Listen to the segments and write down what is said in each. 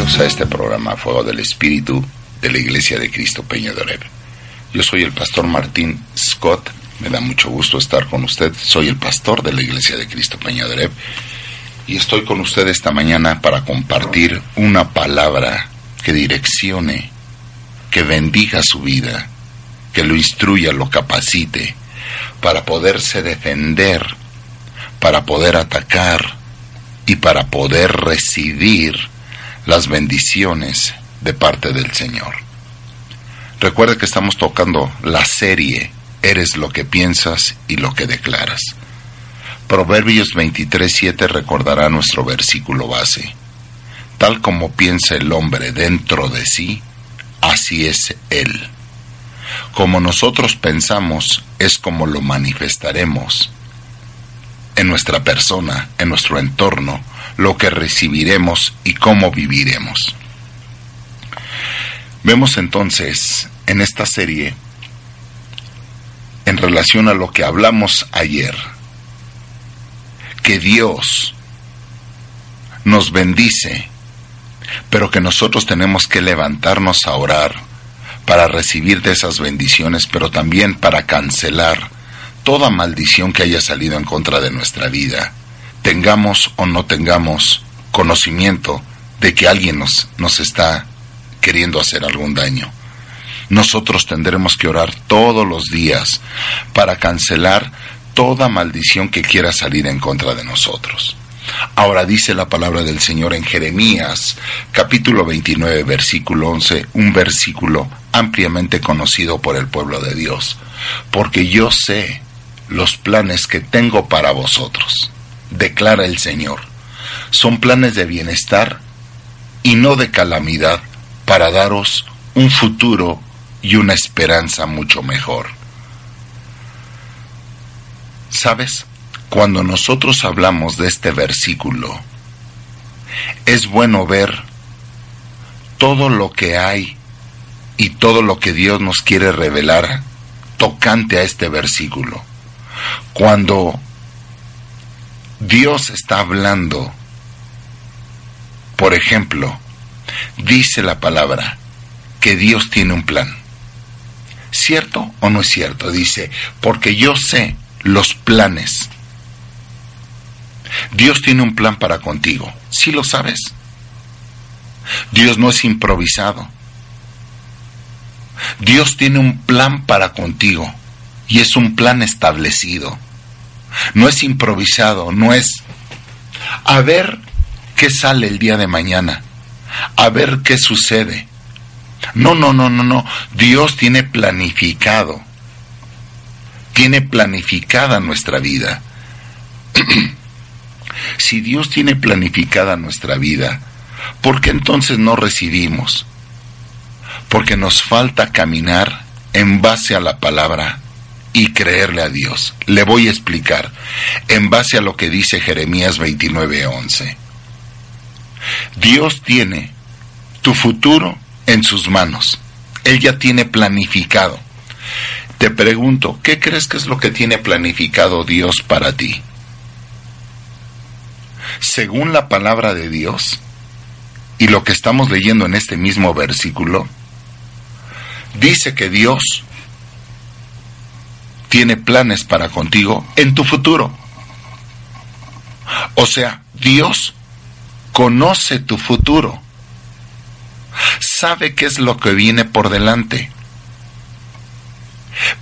Bienvenidos a este programa Fuego del Espíritu de la Iglesia de Cristo Peña de. Yo soy el pastor Martín Scott, me da mucho gusto estar con usted. Soy el pastor de la Iglesia de Cristo Peña de y estoy con usted esta mañana para compartir una palabra que direccione, que bendiga su vida, que lo instruya, lo capacite para poderse defender, para poder atacar y para poder recibir las bendiciones de parte del Señor. Recuerde que estamos tocando la serie Eres lo que piensas y lo que declaras. Proverbios 23:7 recordará nuestro versículo base. Tal como piensa el hombre dentro de sí, así es él. Como nosotros pensamos, es como lo manifestaremos en nuestra persona, en nuestro entorno, lo que recibiremos y cómo viviremos. Vemos entonces en esta serie, en relación a lo que hablamos ayer, que Dios nos bendice, pero que nosotros tenemos que levantarnos a orar para recibir de esas bendiciones, pero también para cancelar toda maldición que haya salido en contra de nuestra vida, tengamos o no tengamos conocimiento de que alguien nos, nos está queriendo hacer algún daño. Nosotros tendremos que orar todos los días para cancelar toda maldición que quiera salir en contra de nosotros. Ahora dice la palabra del Señor en Jeremías capítulo 29 versículo 11, un versículo ampliamente conocido por el pueblo de Dios, porque yo sé los planes que tengo para vosotros, declara el Señor, son planes de bienestar y no de calamidad para daros un futuro y una esperanza mucho mejor. ¿Sabes? Cuando nosotros hablamos de este versículo, es bueno ver todo lo que hay y todo lo que Dios nos quiere revelar tocante a este versículo. Cuando Dios está hablando, por ejemplo, dice la palabra que Dios tiene un plan. ¿Cierto o no es cierto? Dice, porque yo sé los planes. Dios tiene un plan para contigo. ¿Sí lo sabes? Dios no es improvisado. Dios tiene un plan para contigo y es un plan establecido. No es improvisado, no es a ver qué sale el día de mañana a ver qué sucede. No, no, no, no, no. Dios tiene planificado. Tiene planificada nuestra vida. si Dios tiene planificada nuestra vida, ¿por qué entonces no recibimos? Porque nos falta caminar en base a la palabra y creerle a Dios. Le voy a explicar en base a lo que dice Jeremías 29:11. Dios tiene tu futuro en sus manos. Él ya tiene planificado. Te pregunto, ¿qué crees que es lo que tiene planificado Dios para ti? Según la palabra de Dios y lo que estamos leyendo en este mismo versículo, dice que Dios tiene planes para contigo en tu futuro. O sea, Dios conoce tu futuro, sabe qué es lo que viene por delante.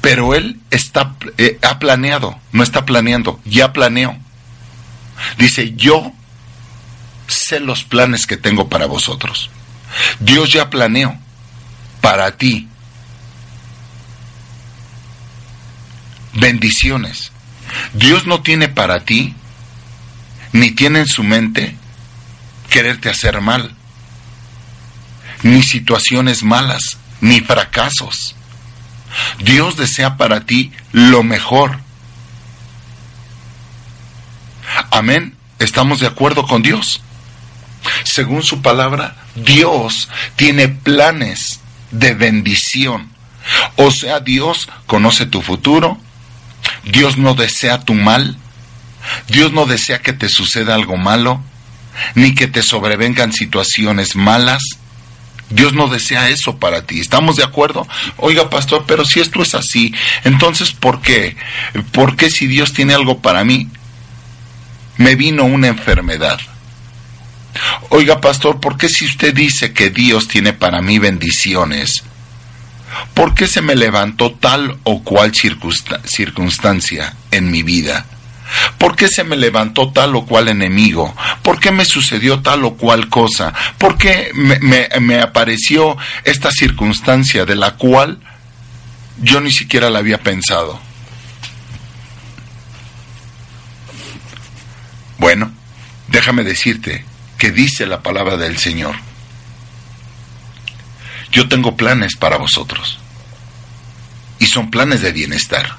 Pero Él está, eh, ha planeado, no está planeando, ya planeó. Dice, yo sé los planes que tengo para vosotros. Dios ya planeó para ti bendiciones. Dios no tiene para ti, ni tiene en su mente quererte hacer mal, ni situaciones malas, ni fracasos. Dios desea para ti lo mejor. Amén. ¿Estamos de acuerdo con Dios? Según su palabra, Dios tiene planes de bendición. O sea, Dios conoce tu futuro. Dios no desea tu mal. Dios no desea que te suceda algo malo. ni que te sobrevengan situaciones malas. Dios no desea eso para ti. ¿Estamos de acuerdo? Oiga, pastor, pero si esto es así, entonces ¿por qué? ¿Por qué si Dios tiene algo para mí? Me vino una enfermedad. Oiga, pastor, ¿por qué si usted dice que Dios tiene para mí bendiciones? ¿Por qué se me levantó tal o cual circunstancia en mi vida? ¿Por qué se me levantó tal o cual enemigo? ¿Por qué me sucedió tal o cual cosa? ¿Por qué me, apareció esta circunstancia de la cual yo ni siquiera la había pensado? Bueno, déjame decirte que dice la palabra del Señor. Yo tengo planes para vosotros. Y son planes de bienestar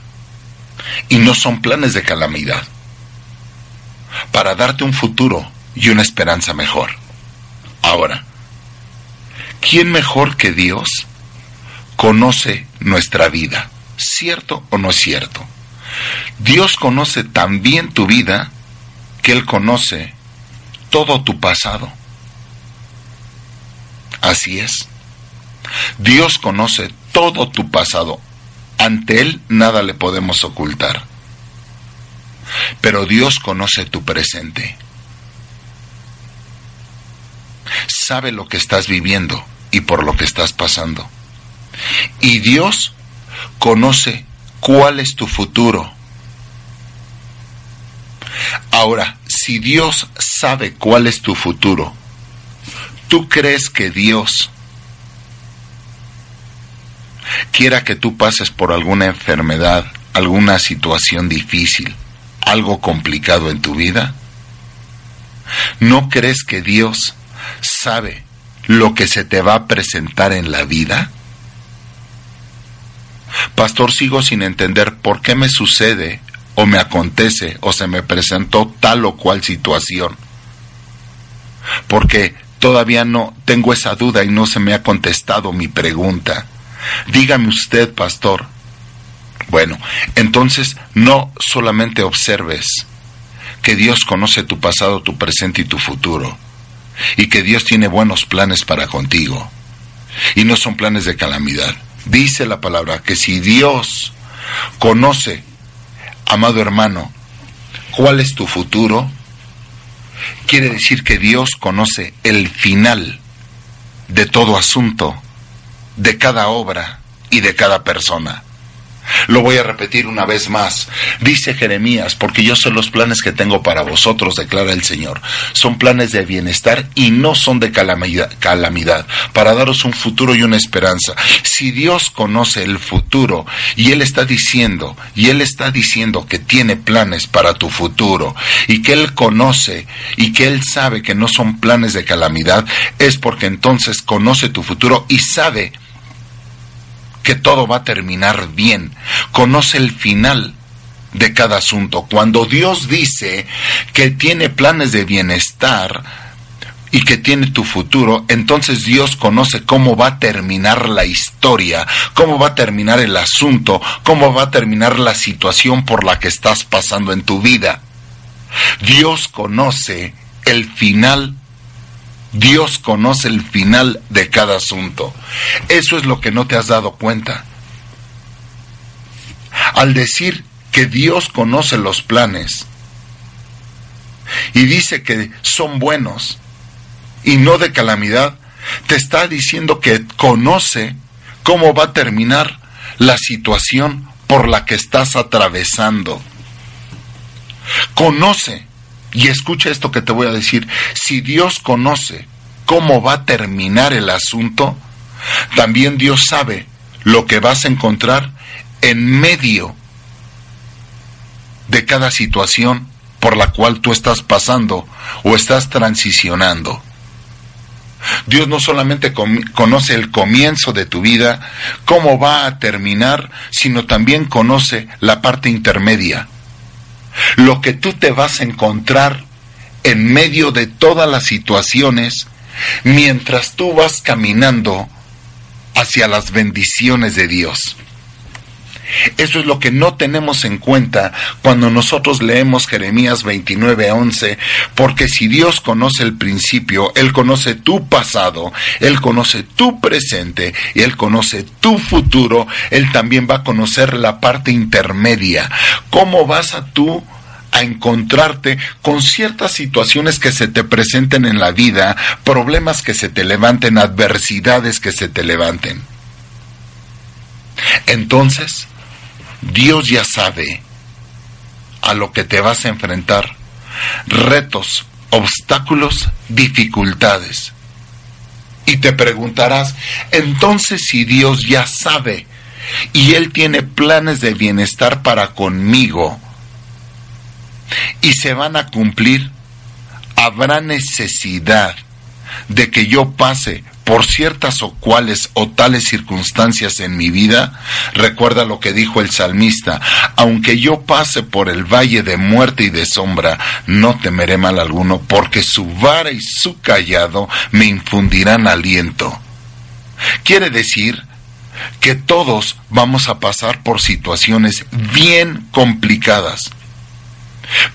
y no son planes de calamidad, para darte un futuro y una esperanza mejor. Ahora, ¿quién mejor que Dios conoce nuestra vida? ¿Cierto o no es cierto? Dios conoce tan bien tu vida que Él conoce todo tu pasado. Así es. Dios conoce todo tu pasado, ante Él nada le podemos ocultar. Pero Dios conoce tu presente. Sabe lo que estás viviendo y por lo que estás pasando. Y Dios conoce cuál es tu futuro. Ahora, si Dios sabe cuál es tu futuro, ¿tú crees que Dios quiera que tú pases por alguna enfermedad, alguna situación difícil, algo complicado en tu vida? ¿No crees que Dios sabe lo que se te va a presentar en la vida? Pastor, sigo sin entender por qué me sucede o me acontece o se me presentó tal o cual situación. Porque todavía no tengo esa duda y no se me ha contestado mi pregunta. Dígame usted, pastor. Bueno, entonces no solamente observes que Dios conoce tu pasado, tu presente y tu futuro, y que Dios tiene buenos planes para contigo, y no son planes de calamidad. Dice la palabra que si Dios conoce, amado hermano, cuál es tu futuro, quiere decir que Dios conoce el final de todo asunto de cada obra y de cada persona. Lo voy a repetir una vez más. Dice Jeremías, porque yo sé los planes que tengo para vosotros, declara el Señor. Son planes de bienestar y no son de calamidad, calamidad, para daros un futuro y una esperanza. Si Dios conoce el futuro y Él está diciendo, y Él está diciendo que tiene planes para tu futuro y que Él conoce y que Él sabe que no son planes de calamidad, es porque entonces conoce tu futuro y sabe que todo va a terminar bien. Conoce el final de cada asunto. Cuando Dios dice que tiene planes de bienestar y que tiene tu futuro, entonces Dios conoce cómo va a terminar la historia, cómo va a terminar el asunto, cómo va a terminar la situación por la que estás pasando en tu vida. Dios conoce el final Dios conoce el final de cada asunto. Eso es lo que no te has dado cuenta. Al decir que Dios conoce los planes y dice que son buenos y no de calamidad, te está diciendo que conoce cómo va a terminar la situación por la que estás atravesando. Conoce y escucha esto que te voy a decir. Si Dios conoce cómo va a terminar el asunto, también Dios sabe lo que vas a encontrar en medio de cada situación por la cual tú estás pasando o estás transicionando. Dios no solamente conoce el comienzo de tu vida, cómo va a terminar, sino también conoce la parte intermedia lo que tú te vas a encontrar en medio de todas las situaciones mientras tú vas caminando hacia las bendiciones de Dios. Eso es lo que no tenemos en cuenta cuando nosotros leemos Jeremías 29:11, porque si Dios conoce el principio, Él conoce tu pasado, Él conoce tu presente y Él conoce tu futuro, Él también va a conocer la parte intermedia. ¿Cómo vas a tú a encontrarte con ciertas situaciones que se te presenten en la vida, problemas que se te levanten, adversidades que se te levanten? Entonces, Dios ya sabe a lo que te vas a enfrentar, retos, obstáculos, dificultades. Y te preguntarás, entonces si Dios ya sabe y Él tiene planes de bienestar para conmigo y se van a cumplir, habrá necesidad de que yo pase por ciertas o cuales o tales circunstancias en mi vida, recuerda lo que dijo el salmista, aunque yo pase por el valle de muerte y de sombra, no temeré mal alguno, porque su vara y su callado me infundirán aliento. Quiere decir que todos vamos a pasar por situaciones bien complicadas.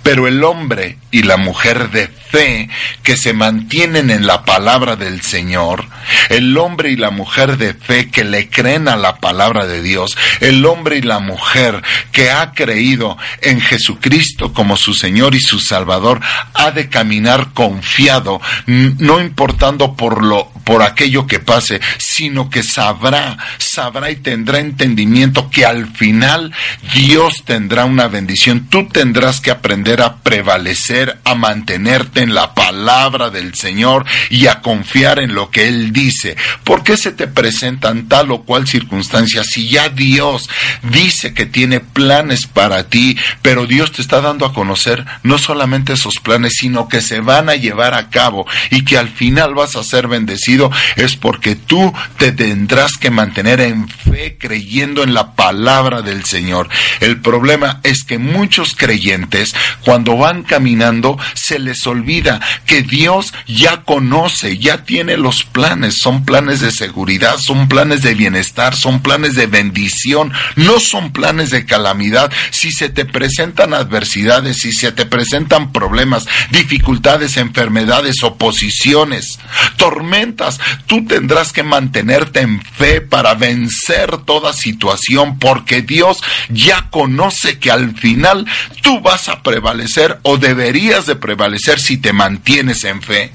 Pero el hombre y la mujer de fe que se mantienen en la palabra del Señor, el hombre y la mujer de fe que le creen a la palabra de Dios, el hombre y la mujer que ha creído en Jesucristo como su Señor y su Salvador, ha de caminar confiado, no importando por lo por aquello que pase, sino que sabrá, sabrá y tendrá entendimiento que al final Dios tendrá una bendición. Tú tendrás que aprender a prevalecer a mantenerte en la palabra del Señor y a confiar en lo que Él dice. ¿Por qué se te presentan tal o cual circunstancia si ya Dios dice que tiene planes para ti, pero Dios te está dando a conocer no solamente esos planes, sino que se van a llevar a cabo y que al final vas a ser bendecido? Es porque tú te tendrás que mantener en fe creyendo en la palabra del Señor. El problema es que muchos creyentes cuando van caminando se les olvida que Dios ya conoce, ya tiene los planes, son planes de seguridad, son planes de bienestar, son planes de bendición, no son planes de calamidad. Si se te presentan adversidades, si se te presentan problemas, dificultades, enfermedades, oposiciones, tormentas, tú tendrás que mantenerte en fe para vencer toda situación, porque Dios ya conoce que al final tú vas a prevalecer o deberías de prevalecer si te mantienes en fe.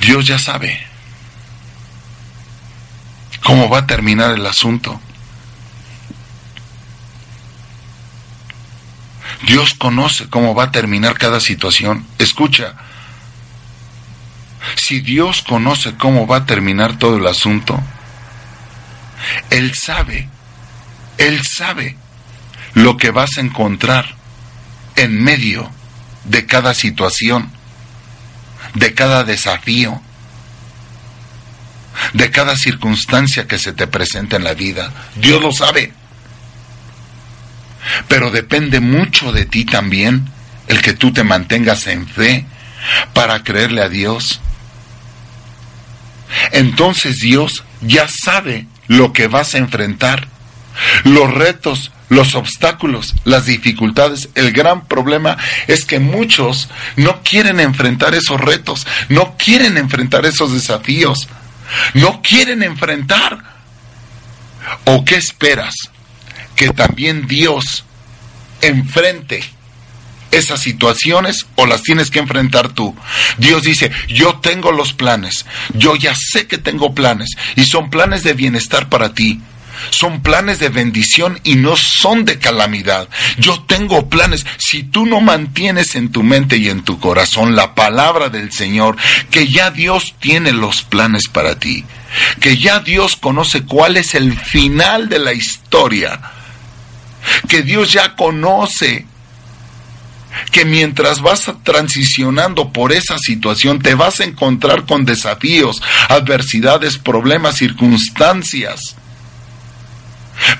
Dios ya sabe cómo va a terminar el asunto. Dios conoce cómo va a terminar cada situación. Escucha, si Dios conoce cómo va a terminar todo el asunto, Él sabe, Él sabe lo que vas a encontrar en medio de cada situación, de cada desafío, de cada circunstancia que se te presenta en la vida. Dios lo sabe. Pero depende mucho de ti también el que tú te mantengas en fe para creerle a Dios. Entonces Dios ya sabe lo que vas a enfrentar, los retos, los obstáculos, las dificultades. El gran problema es que muchos no quieren enfrentar esos retos, no quieren enfrentar esos desafíos, no quieren enfrentar. ¿O qué esperas? Que también Dios enfrente esas situaciones o las tienes que enfrentar tú. Dios dice, yo tengo los planes, yo ya sé que tengo planes y son planes de bienestar para ti son planes de bendición y no son de calamidad. Yo tengo planes. Si tú no mantienes en tu mente y en tu corazón la palabra del Señor, que ya Dios tiene los planes para ti, que ya Dios conoce cuál es el final de la historia, que Dios ya conoce que mientras vas transicionando por esa situación te vas a encontrar con desafíos, adversidades, problemas, circunstancias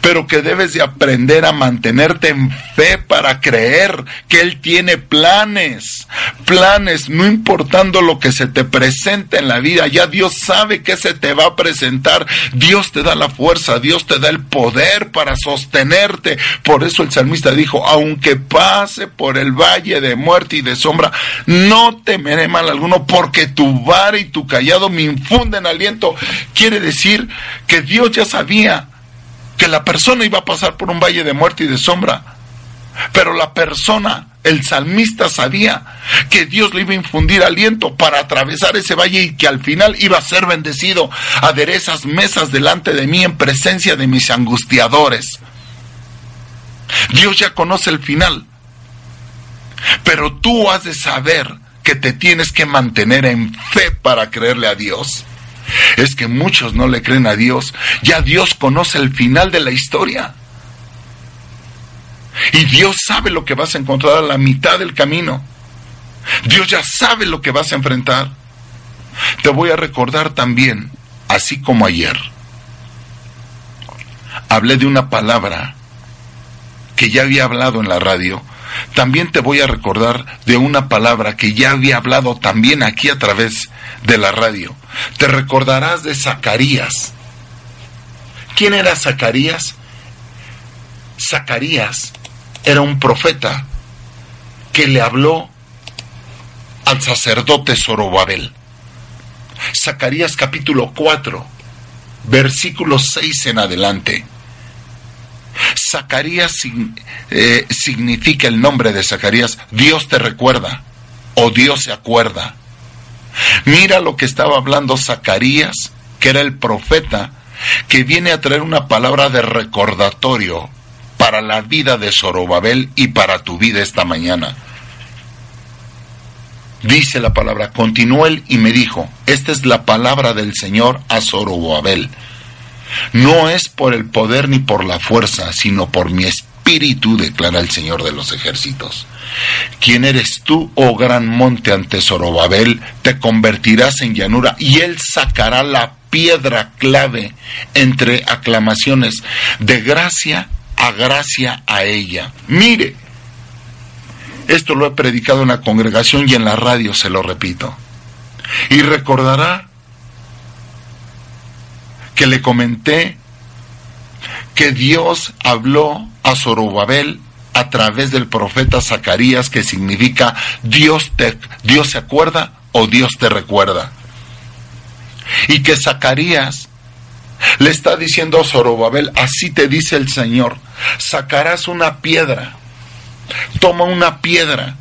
pero que debes de aprender a mantenerte en fe para creer que Él tiene planes, planes, no importando lo que se te presente en la vida, ya Dios sabe que se te va a presentar, Dios te da la fuerza, Dios te da el poder para sostenerte, por eso el salmista dijo, aunque pase por el valle de muerte y de sombra, no temeré mal alguno, porque tu vara y tu callado me infunden aliento, quiere decir que Dios ya sabía que la persona iba a pasar por un valle de muerte y de sombra. Pero la persona, el salmista sabía que Dios le iba a infundir aliento para atravesar ese valle y que al final iba a ser bendecido. Aderezas mesas delante de mí en presencia de mis angustiadores. Dios ya conoce el final. Pero tú has de saber que te tienes que mantener en fe para creerle a Dios es que muchos no le creen a Dios. Ya Dios conoce el final de la historia. Y Dios sabe lo que vas a encontrar a la mitad del camino. Dios ya sabe lo que vas a enfrentar. Te voy a recordar también, así como ayer, hablé de una palabra que ya había hablado en la radio. También te voy a recordar de una palabra que ya había hablado también aquí a través de la radio. Te recordarás de Zacarías. ¿Quién era Zacarías? Zacarías era un profeta que le habló al sacerdote Zorobabel. Zacarías capítulo 4, versículo 6 en adelante. Zacarías eh, significa el nombre de Zacarías, Dios te recuerda o Dios se acuerda. Mira lo que estaba hablando Zacarías, que era el profeta, que viene a traer una palabra de recordatorio para la vida de Zorobabel y para tu vida esta mañana. Dice la palabra, continuó él y me dijo, esta es la palabra del Señor a Zorobabel. No es por el poder ni por la fuerza, sino por mi espíritu, declara el Señor de los ejércitos. ¿Quién eres tú, oh gran monte ante Zorobabel? Te convertirás en llanura y él sacará la piedra clave entre aclamaciones de gracia a gracia a ella. Mire, esto lo he predicado en la congregación y en la radio se lo repito. Y recordará que le comenté que Dios habló a Zorobabel a través del profeta Zacarías, que significa Dios, te, Dios se acuerda o Dios te recuerda. Y que Zacarías le está diciendo a Zorobabel, así te dice el Señor, sacarás una piedra, toma una piedra.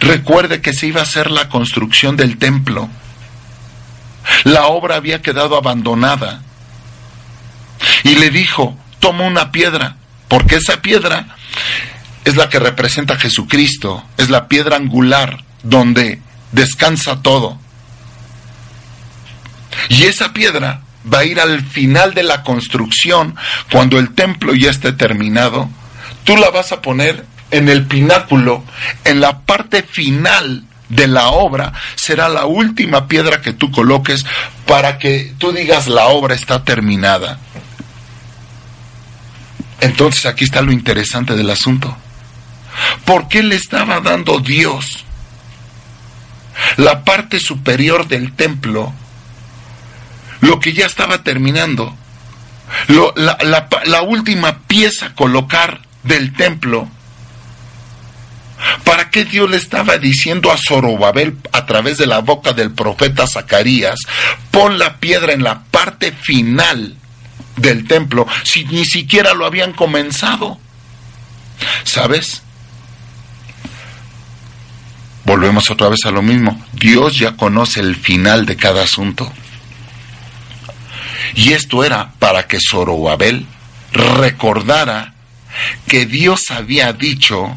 Recuerde que se iba a hacer la construcción del templo. La obra había quedado abandonada. Y le dijo, toma una piedra, porque esa piedra es la que representa a Jesucristo, es la piedra angular donde descansa todo. Y esa piedra va a ir al final de la construcción, cuando el templo ya esté terminado, tú la vas a poner en el pináculo, en la parte final de la obra, será la última piedra que tú coloques para que tú digas la obra está terminada. Entonces aquí está lo interesante del asunto. ¿Por qué le estaba dando Dios la parte superior del templo, lo que ya estaba terminando, la, la última pieza a colocar del templo? ¿Para qué Dios le estaba diciendo a Zorobabel a través de la boca del profeta Zacarías, pon la piedra en la parte final del templo si ni siquiera lo habían comenzado? ¿Sabes? Volvemos otra vez a lo mismo. Dios ya conoce el final de cada asunto. Y esto era para que Zorobabel recordara que Dios había dicho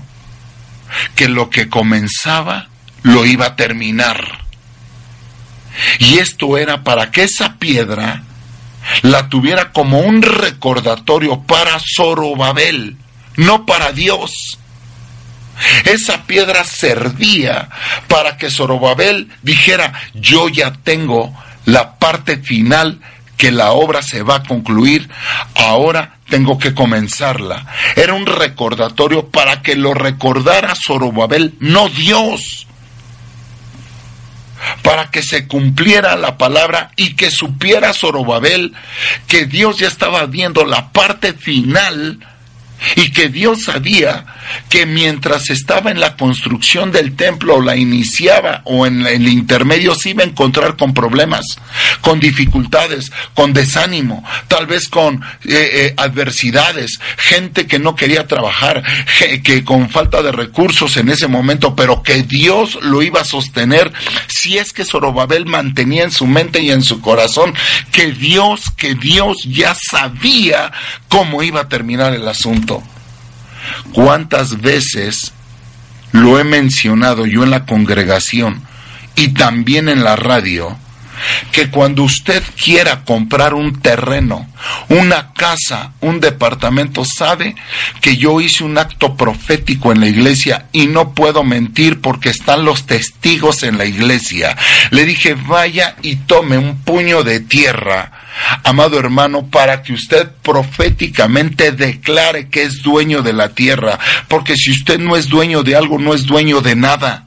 que lo que comenzaba lo iba a terminar. Y esto era para que esa piedra la tuviera como un recordatorio para Zorobabel, no para Dios. Esa piedra servía para que Zorobabel dijera, yo ya tengo la parte final que la obra se va a concluir, ahora tengo que comenzarla. Era un recordatorio para que lo recordara Zorobabel, no Dios. Para que se cumpliera la palabra y que supiera Zorobabel que Dios ya estaba viendo la parte final y que Dios sabía que mientras estaba en la construcción del templo o la iniciaba o en el intermedio se iba a encontrar con problemas, con dificultades, con desánimo, tal vez con eh, eh, adversidades, gente que no quería trabajar, que con falta de recursos en ese momento, pero que Dios lo iba a sostener si es que Zorobabel mantenía en su mente y en su corazón que Dios, que Dios ya sabía cómo iba a terminar el asunto. ¿Cuántas veces lo he mencionado yo en la congregación y también en la radio? que cuando usted quiera comprar un terreno, una casa, un departamento, sabe que yo hice un acto profético en la iglesia y no puedo mentir porque están los testigos en la iglesia. Le dije, vaya y tome un puño de tierra amado hermano, para que usted proféticamente declare que es dueño de la tierra, porque si usted no es dueño de algo, no es dueño de nada.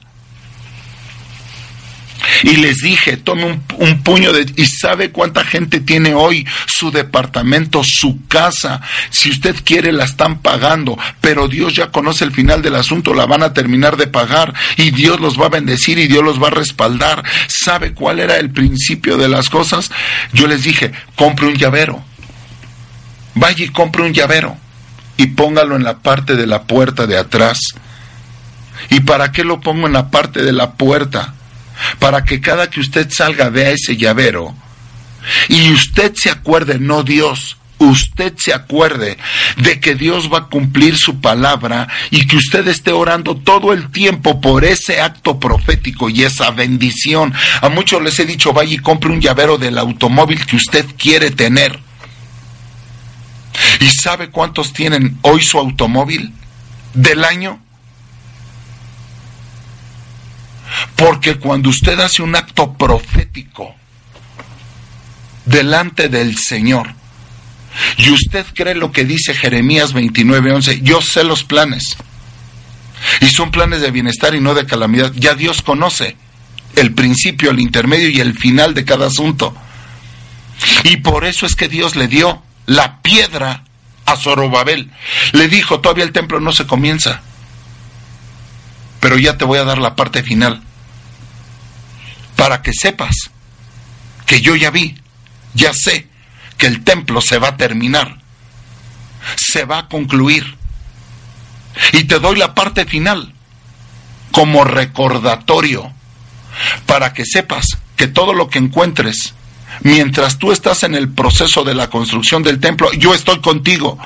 Y les dije, tome un, puño de... ¿Y sabe cuánta gente tiene hoy su departamento, su casa? Si usted quiere, la están pagando, pero Dios ya conoce el final del asunto, la van a terminar de pagar y Dios los va a bendecir y Dios los va a respaldar. ¿Sabe cuál era el principio de las cosas? Yo les dije, compre un llavero. Vaya y compre un llavero y póngalo en la parte de la puerta de atrás. ¿Y para qué lo pongo en la parte de la puerta? Para que cada que usted salga vea ese llavero y usted se acuerde, no Dios, usted se acuerde de que Dios va a cumplir su palabra y que usted esté orando todo el tiempo por ese acto profético y esa bendición. A muchos les he dicho, vaya y compre un llavero del automóvil que usted quiere tener. ¿Y sabe cuántos tienen hoy su automóvil del año? Porque cuando usted hace un acto profético delante del Señor, y usted cree lo que dice Jeremías 29:11, yo sé los planes. Y son planes de bienestar y no de calamidad. Ya Dios conoce el principio, el intermedio y el final de cada asunto. Y por eso es que Dios le dio la piedra a Zorobabel. Le dijo, todavía el templo no se comienza pero ya te voy a dar la parte final. Para que sepas que yo ya vi, ya sé que el templo se va a terminar, se va a concluir. Y te doy la parte final como recordatorio para que sepas que todo lo que encuentres mientras tú estás en el proceso de la construcción del templo, yo estoy contigo.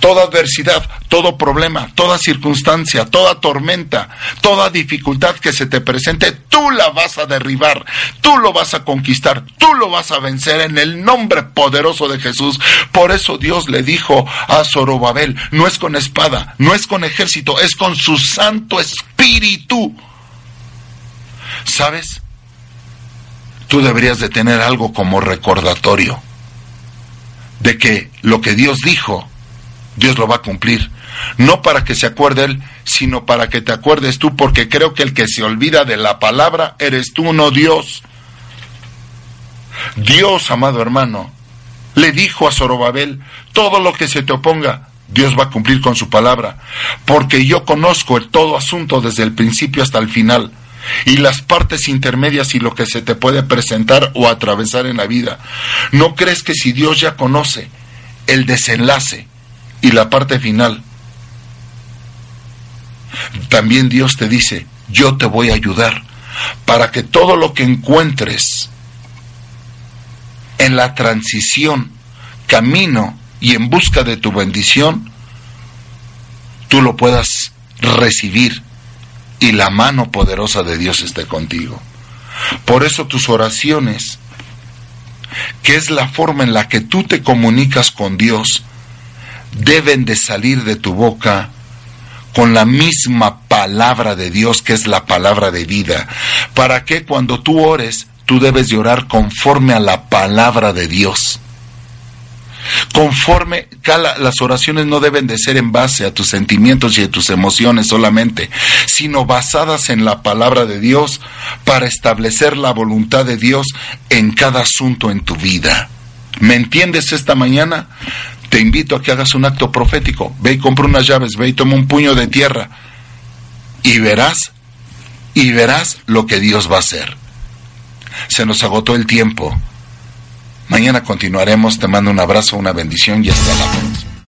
Toda adversidad, todo problema, toda circunstancia, toda tormenta, toda dificultad que se te presente, tú la vas a derribar, tú lo vas a conquistar, tú lo vas a vencer en el nombre poderoso de Jesús. Por eso Dios le dijo a Zorobabel, no es con espada, no es con ejército, es con su Santo Espíritu. ¿Sabes? Tú deberías de tener algo como recordatorio de que lo que Dios dijo, Dios lo va a cumplir. No para que se acuerde Él, sino para que te acuerdes tú, porque creo que el que se olvida de la palabra eres tú, no Dios. Dios, amado hermano, le dijo a Zorobabel, todo lo que se te oponga, Dios va a cumplir con su palabra, porque yo conozco el todo asunto desde el principio hasta el final y las partes intermedias y lo que se te puede presentar o atravesar en la vida. ¿No crees que si Dios ya conoce el desenlace y la parte final, también Dios te dice, yo te voy a ayudar para que todo lo que encuentres en la transición, camino y en busca de tu bendición, tú lo puedas recibir y la mano poderosa de Dios esté contigo. Por eso tus oraciones, que es la forma en la que tú te comunicas con Dios, deben de salir de tu boca con la misma palabra de Dios, que es la palabra de vida, para que cuando tú ores, tú debes de orar conforme a la palabra de Dios. Conforme, las oraciones no deben de ser en base a tus sentimientos y a tus emociones solamente, sino basadas en la palabra de Dios para establecer la voluntad de Dios en cada asunto en tu vida. ¿Me entiendes esta mañana? Te invito a que hagas un acto profético. Ve y compra unas llaves, ve y toma un puño de tierra y verás, y verás lo que Dios va a hacer. Se nos agotó el tiempo. Mañana continuaremos. Te mando un abrazo, una bendición y hasta la próxima.